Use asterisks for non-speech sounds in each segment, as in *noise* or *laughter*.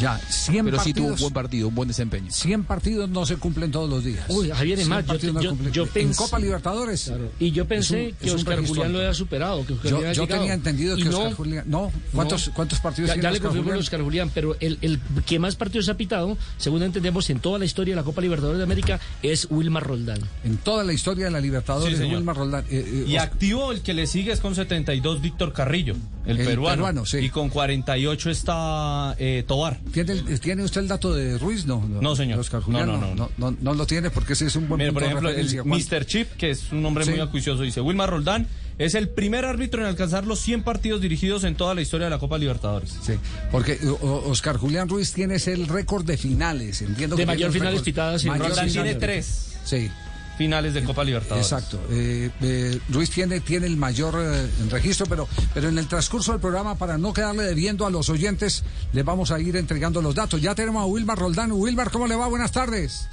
Ya, 100 Pero sí tuvo un buen partido, un buen desempeño. 100 partidos no se cumplen todos los días. Uy, Javier, es 100 más, yo- partidos no yo- En Copa Libertadores. Claro. Y yo pensé un- que Oscar Julián lo había superado. Que Oscar Yo, había tenía entendido que no, Oscar Julián. No, ¿cuántos, no. ¿cuántos partidos Ya, ya le confirmo a Oscar Julián, pero el, el que más partidos ha pitado, según entendemos, en toda la historia de la Copa Libertadores de América, es Wilmar Roldán. En toda la historia de la Libertadores, Sí. Wilmar Roldán. eh, eh, Y activo el que le sigue es con 72 Víctor Carrillo, el, El peruano. peruano, sí. Y con 48 está eh, Tobar. ¿Tiene, el- ¿Tiene usted el dato de Ruiz? No, No, señor. Oscar Julián, No, no, no, no, no. lo tiene porque ese es un buen Mire, punto por ejemplo, el referencia. Mr. Chip, que es un hombre Sí. muy acuicioso, dice, Wilmar Roldán es el primer árbitro en alcanzar los 100 partidos dirigidos en toda la historia de la Copa Libertadores. Sí, porque o- o- Oscar Julián Ruiz tiene ese el récord de finales. Entiendo De que mayor finales pitadas Roldán tiene tres Sí, finales de Copa Libertadores. exacto. Eh, eh, Ruiz tiene, tiene el mayor eh, registro, pero, pero en el transcurso del programa, para no quedarle debiendo a los oyentes, les vamos a ir entregando los datos. Ya tenemos a Wilmar Roldán. Wilmar, ¿cómo le va? Buenas tardes.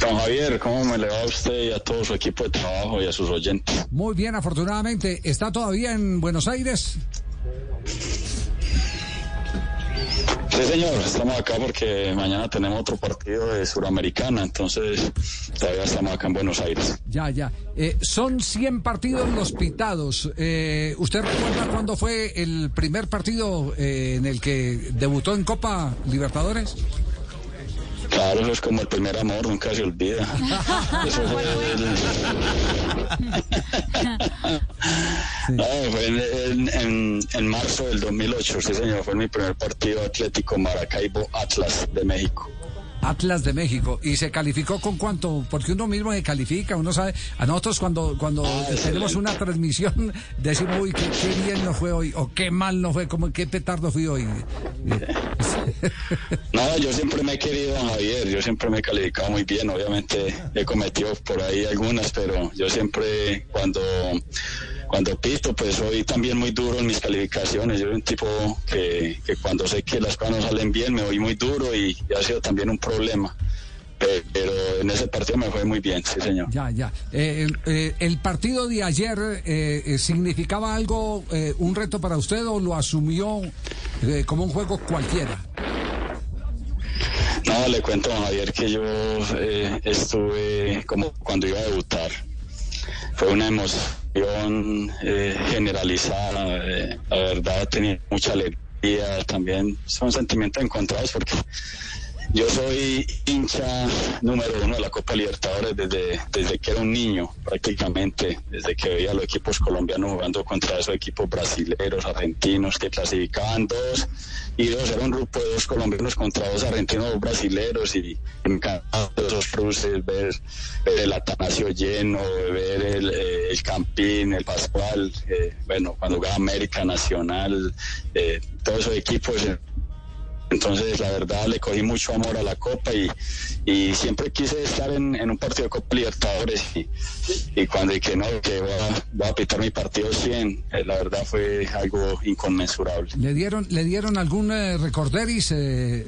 Don Javier, ¿cómo me le va a usted y a todo su equipo de trabajo y a sus oyentes? Muy bien, afortunadamente. ¿Está todavía en Buenos Aires? Sí, señor, estamos acá porque mañana tenemos otro partido de Suramericana, entonces todavía estamos acá en Buenos Aires. Ya, ya. Eh, son 100 partidos los pitados. Eh, ¿Usted recuerda cuándo fue el primer partido eh, en el que debutó en Copa Libertadores? Claro, eso es como el primer amor, nunca se olvida. *laughs* Eso fue el- *laughs* No, fue en, en- en- marzo del 2008, sí señor, fue mi primer partido Atlético Maracaibo Atlas de México. Atlas de México. ¿Y se calificó con cuánto? Porque uno mismo se califica, uno sabe. A nosotros cuando, cuando Ah, tenemos excelente. una transmisión *laughs* decimos, uy, qué, qué bien nos fue hoy, o qué mal nos fue, como qué petardo fui hoy. *laughs* No, yo siempre me he querido, Javier, yo siempre me he calificado muy bien, obviamente he cometido por ahí algunas, pero yo siempre cuando, cuando pito, pues soy también muy duro en mis calificaciones, yo soy un tipo que, que cuando sé que las cosas no salen bien me voy muy duro y, y ha sido también un problema, Pe- pero en ese partido me fue muy bien, sí señor. Ya, ya. Eh, eh, ¿El partido de ayer eh, eh, significaba algo, eh, un reto para usted o lo asumió eh, como un juego cualquiera? No, le cuento, don Javier, que yo eh, estuve como cuando iba a debutar. Fue una emoción eh, generalizada. eh, la verdad, tenía mucha alegría. También son sentimientos encontrados porque yo soy hincha número uno de la Copa Libertadores desde, desde que era un niño, prácticamente, desde que veía a los equipos colombianos jugando contra esos equipos brasileños, argentinos, que clasificaban dos y dos, era un grupo de dos colombianos contra dos argentinos, dos brasileros y, encantaban esos cruces, ver, ver el Atanasio lleno, ver el, eh, el Campín, el Pascual, eh, bueno, cuando jugaba América Nacional, eh, todos esos equipos. Entonces, la verdad, le cogí mucho amor a la Copa y, y siempre quise estar en, en un partido de Copa Libertadores. Y, y cuando dije, no, que voy a, voy a pitar mi partido 100, eh, la verdad fue algo inconmensurable. ¿Le dieron, le dieron algún eh, recorderis, eh,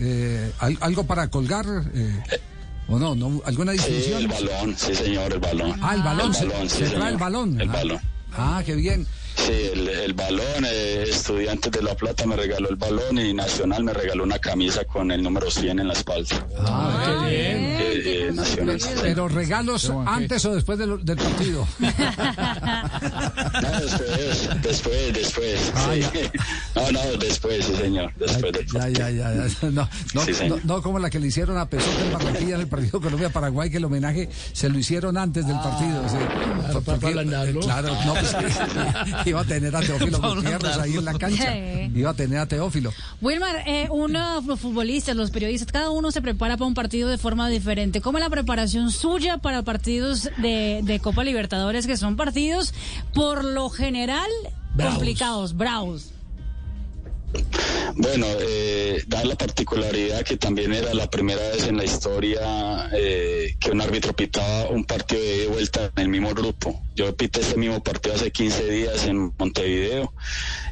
eh, al- algo para colgar? eh, ¿O no, no? ¿Alguna Sí, distinción? el balón, sí, señor, el balón. Ah, el balón, se, balón, sí, se trae señor. el balón. El ah, balón. Ah, qué bien. Sí, el, el balón, eh, Estudiantes de La Plata me regaló el balón y Nacional me regaló una camisa con el número 100 en la espalda. Ah, qué bien. Eh, Nacional. Pero regalos antes o después del, del partido. No, *laughs* después, después, después. Ah, sí. *laughs* No, no, después, sí, señor. Después del Ya, ya, ya, ya. No, no, Sí, no, como la que le hicieron a Pesota en Barranquilla en el partido Colombia-Paraguay, que el homenaje se lo hicieron antes del partido. sí. Para porque- ablandarlo. claro, no, pues *laughs* iba a tener a Teófilo Gutiérrez ahí en la cancha. Iba a tener a Teófilo. Wilmar, eh, uno, los futbolistas, los periodistas, cada uno se prepara para un partido de forma diferente. ¿Cómo es la preparación suya para partidos de, de Copa Libertadores, que son partidos por lo general Bravos. complicados, bravos? Bueno, eh, da la particularidad que también era la primera vez en la historia eh, que un árbitro pitaba un partido de vuelta en el mismo grupo. Yo pité ese mismo partido hace 15 días en Montevideo,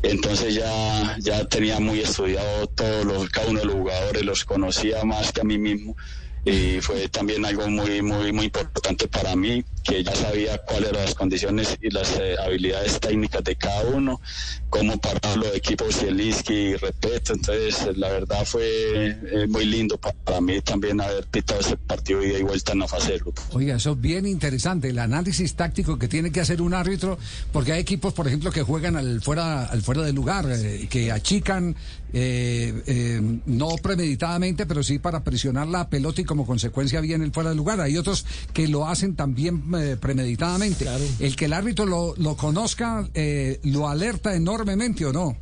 entonces ya, ya tenía muy estudiado todos los, cada uno de los jugadores, los conocía más que a mí mismo y fue también algo muy muy muy importante para mí que ya sabía cuáles eran las condiciones y las eh, habilidades técnicas de cada uno, cómo parar los equipos Zielinski y Repeto. Entonces, la verdad fue eh, muy lindo para mí también haber pitado ese partido y vuelta en la fase de grupo. Oiga, eso es bien interesante, el análisis táctico que tiene que hacer un árbitro, porque hay equipos, por ejemplo, que juegan al fuera, al fuera del lugar, eh, que achican, no premeditadamente, pero sí para presionar la pelota y como consecuencia viene el fuera del lugar. Hay otros que lo hacen también eh, premeditadamente. El que el árbitro lo, lo conozca, eh, lo alerta enormemente o no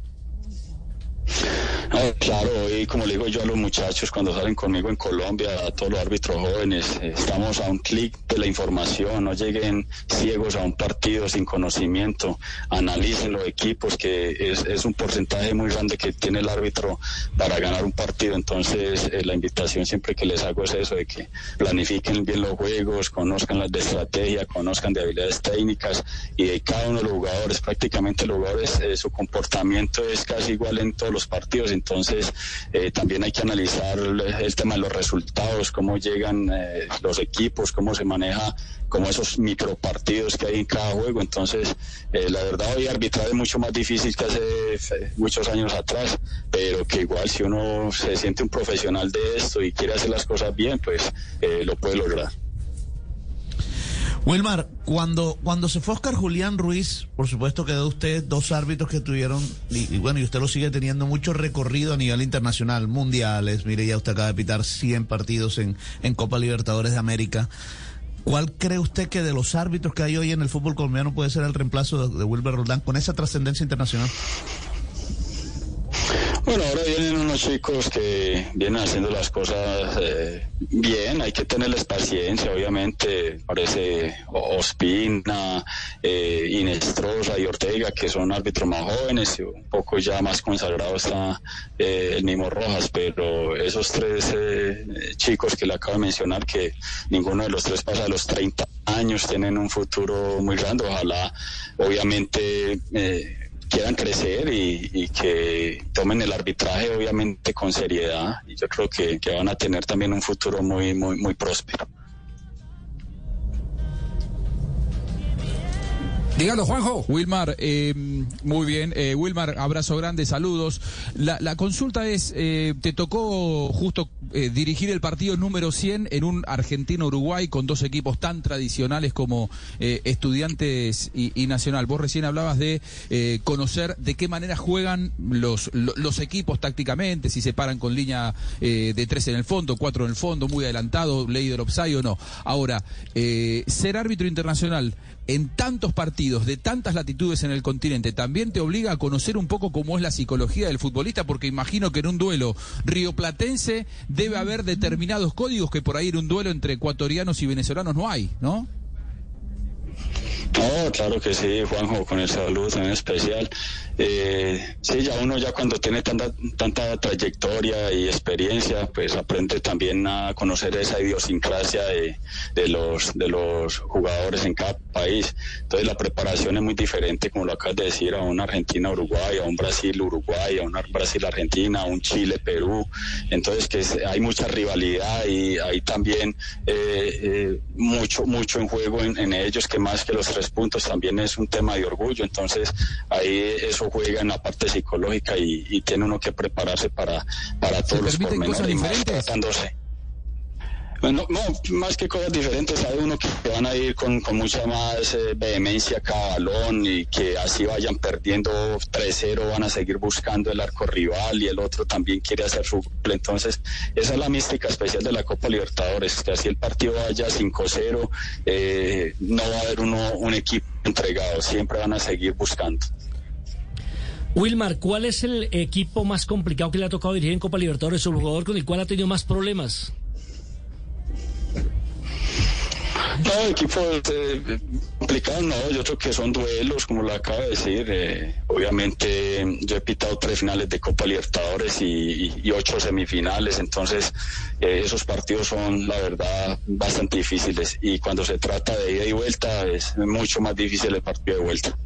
claro, y como le digo yo a los muchachos cuando salen conmigo en Colombia, a todos los árbitros jóvenes, estamos a un clic de la información, no lleguen ciegos a un partido sin conocimiento, analicen los equipos, que es, un porcentaje muy grande que tiene el árbitro para ganar un partido. Entonces, eh, la invitación siempre que les hago es eso, de que planifiquen bien los juegos, conozcan las de estrategia, conozcan de habilidades técnicas y de cada uno de los jugadores, prácticamente los jugadores, eh, su comportamiento es casi igual en todos los partidos entonces, eh, también hay que analizar el tema de los resultados, cómo llegan eh, los equipos, cómo se maneja como esos micropartidos que hay en cada juego. Entonces, eh, la verdad hoy arbitrar es mucho más difícil que hace muchos años atrás, pero que igual si uno se siente un profesional de esto y quiere hacer las cosas bien, pues lo puede lograr. Wilmar, cuando, cuando se fue Oscar Julián Ruiz, por supuesto quedó usted dos árbitros que tuvieron, y, bueno, y usted lo sigue teniendo mucho recorrido a nivel internacional, mundiales, mire, ya usted acaba de pitar 100 partidos en, en Copa Libertadores de América. ¿Cuál cree usted que de los árbitros que hay hoy en el fútbol colombiano puede ser el reemplazo de, de Wilber Roldán con esa trascendencia internacional? Bueno, ahora vienen unos chicos que vienen haciendo las cosas eh, bien, hay que tenerles paciencia, obviamente, parece Ospina, eh, Inestrosa y Ortega, que son árbitros más jóvenes, y un poco ya más consagrado está eh, el mismo Rojas, pero esos tres eh, chicos que le acabo de mencionar, que ninguno de los tres pasa de los 30 años, tienen un futuro muy grande, ojalá, obviamente, quieran crecer y, que tomen el arbitraje obviamente con seriedad y yo creo que, que van a tener también un futuro muy muy muy próspero. Dígalo, Juanjo. Wilmar, eh, muy bien. Eh, Wilmar, abrazo grande, saludos. La, consulta es, eh, te tocó justo dirigir el partido número 100 en un Argentino-Uruguay con dos equipos tan tradicionales como Estudiantes y, Nacional. Vos recién hablabas de conocer de qué manera juegan los, equipos tácticamente, si se paran con línea de tres en el fondo, cuatro en el fondo, muy adelantado, ley del offside o no. Ahora, ser árbitro internacional en tantos partidos de tantas latitudes en el continente también te obliga a conocer un poco cómo es la psicología del futbolista, porque imagino que en un duelo rioplatense debe haber determinados códigos que por ahí en un duelo entre ecuatorianos y venezolanos no hay, ¿no? No, claro que sí, Juanjo, con el saludo también especial. Eh, sí, ya uno ya cuando tiene tanta, tanta trayectoria y experiencia, pues aprende también a conocer esa idiosincrasia de, de, los, de los jugadores en cada país. Entonces la preparación es muy diferente, como lo acabas de decir, a una Argentina-Uruguay, a un Brasil-Uruguay, a una Brasil-Argentina, a un Chile-Perú. Entonces que hay mucha rivalidad y hay también eh, eh, mucho, mucho en juego en, en ellos, que más que los tres puntos también es un tema de orgullo. Entonces ahí eso juega en la parte psicológica y, tiene uno que prepararse para, para todos los pormenores y más tratándose. Bueno, no, más que cosas diferentes, hay uno que van a ir con, mucha más eh, vehemencia cada balón y que así vayan perdiendo 3-0, van a seguir buscando el arco rival y el otro también quiere hacer su Entonces, esa es la mística especial de la Copa Libertadores, que así el partido vaya 5-0, eh, no va a haber uno, un equipo entregado, siempre van a seguir buscando. Wilmar, ¿cuál es el equipo más complicado que le ha tocado dirigir en Copa Libertadores o el jugador con el cual ha tenido más problemas? No, equipo eh, complicado no, yo creo que son duelos, como lo acaba de decir. Eh, obviamente yo he pitado tres finales de Copa Libertadores y, ocho semifinales, entonces eh, esos partidos son, la verdad, bastante difíciles. Y cuando se trata de ida y vuelta, es mucho más difícil el partido de vuelta.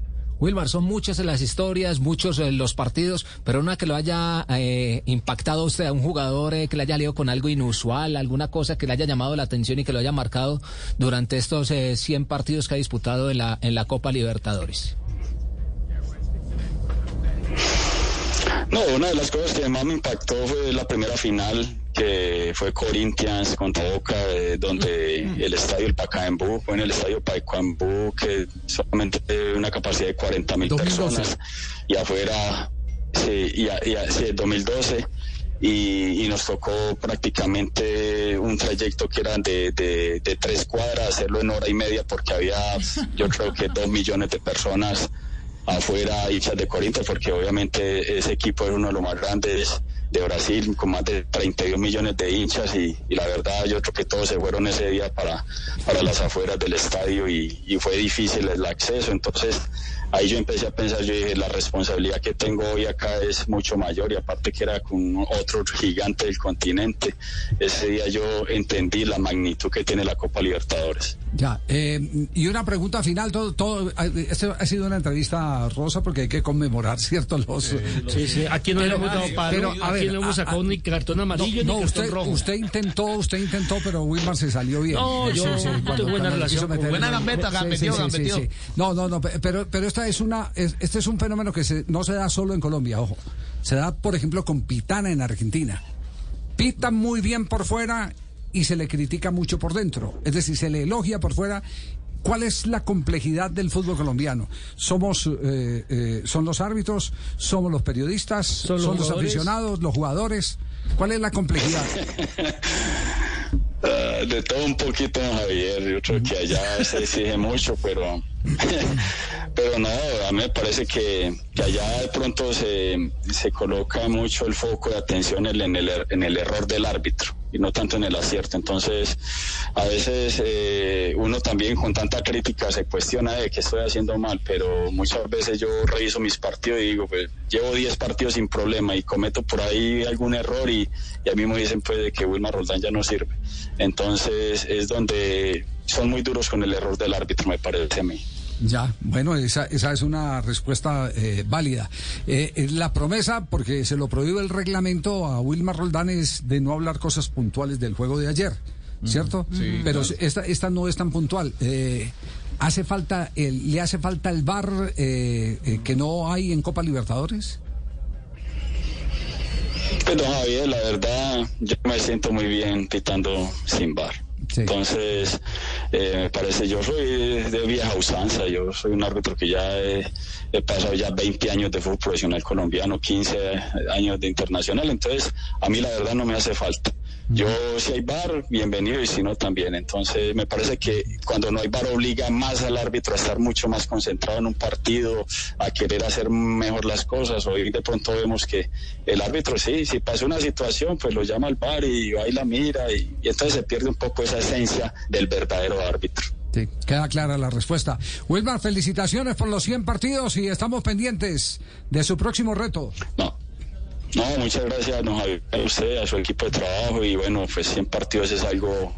Wilmar, son muchas las historias, muchos eh, los partidos, pero una que lo haya eh, impactado a usted, a un jugador eh, que le haya leído con algo inusual, alguna cosa que le haya llamado la atención y que lo haya marcado durante estos 100 partidos que ha disputado en la, en la Copa Libertadores. No, una de las cosas que más me impactó fue la primera final que fue Corinthians contra Boca, eh, donde mm. el estadio El Pacaembu fue en el estadio Pacaembu, que solamente tiene una capacidad de 40 mil personas, y afuera, sí, y, y, 2012. Y, nos tocó prácticamente un trayecto que era de, de, de, tres cuadras, hacerlo en hora y media porque había yo creo que dos millones de personas afuera hinchas de Corinthians porque obviamente ese equipo es uno de los más grandes de Brasil con más de 32 millones de hinchas y, la verdad yo creo que todos se fueron ese día para, para las afueras del estadio y, y fue difícil el acceso. Entonces ahí yo empecé a pensar, yo dije, la responsabilidad que tengo hoy acá es mucho mayor y aparte que era con otro gigante del continente, ese día yo entendí la magnitud que tiene la Copa Libertadores. Ya, eh, y una pregunta final, todo, todo, esto ha sido una entrevista rosa porque hay que conmemorar, *laughs* ¿cierto? Los, sí, sí, aquí no le hemos dado paro, aquí no hemos sacado ni cartón amarillo no, ni cartón usted, rojo. Usted intentó, usted intentó, pero Wilmar se salió bien. No, yo buena relación. buena gambeta, gambetió, gambetió. No, no, no, pero, pero esta es una, este es un fenómeno que se, no se da solo en Colombia, ojo. Se da, por ejemplo, con Pitana en Argentina. Pitan muy bien por fuera y se le critica mucho por dentro. Es decir, se le elogia por fuera. ¿Cuál es la complejidad del fútbol colombiano? Somos, eh, eh, son los árbitros, somos los periodistas, son los, aficionados, los jugadores. ¿Cuál es la complejidad? Ah, de todo un poquito, Javier. Yo creo que allá se exige mucho, pero *laughs* pero no, a mí me parece que, allá de pronto se, se, coloca mucho el foco de atención en el, en el error del árbitro y no tanto en el acierto. Entonces, a veces eh, uno también con tanta crítica se cuestiona de qué estoy haciendo mal, pero muchas veces yo reviso mis partidos y digo, pues llevo 10 partidos sin problema y cometo por ahí algún error y, a mí me dicen pues de que Wilmar Roldán ya no sirve. Entonces es donde son muy duros con el error del árbitro, me parece a mí. Ya, bueno, esa, esa es una respuesta eh, válida. Eh, la promesa, porque se lo prohíbe el reglamento a Wilmar Roldán, es de no hablar cosas puntuales del juego de ayer, ¿cierto? Sí, Pero esta, esta no es tan puntual. Eh, ¿hace falta el, ¿Le hace falta el VAR que no hay en Copa Libertadores? Pero Javier, la verdad, yo me siento muy bien pitando sin VAR. Entonces, eh, me parece, yo soy de vieja usanza, yo soy un árbitro que ya he, pasado ya 20 años de fútbol profesional colombiano, 15 años de internacional, entonces a mí la verdad no me hace falta. Yo si hay bar, bienvenido y si no también. Entonces me parece que cuando no hay bar obliga más al árbitro a estar mucho más concentrado en un partido, a querer hacer mejor las cosas. Hoy de pronto vemos que el árbitro sí, si pasa una situación, pues lo llama al bar y y la mira y, y entonces se pierde un poco esa esencia del verdadero árbitro. Sí, queda clara la respuesta. Wilmar, felicitaciones por los 100 partidos y estamos pendientes de su próximo reto. No, no, muchas gracias a usted, a su equipo de trabajo y bueno, pues 100 partidos es algo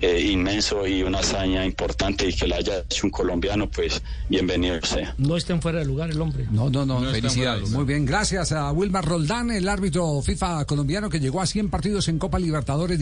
eh, inmenso y una hazaña importante y que la haya hecho un colombiano, pues bienvenido sea. No estén fuera de lugar el hombre. No, no, no, felicidades. Muy bien, gracias a Wilmar Roldán, el árbitro FIFA colombiano que llegó a 100 partidos en Copa Libertadores.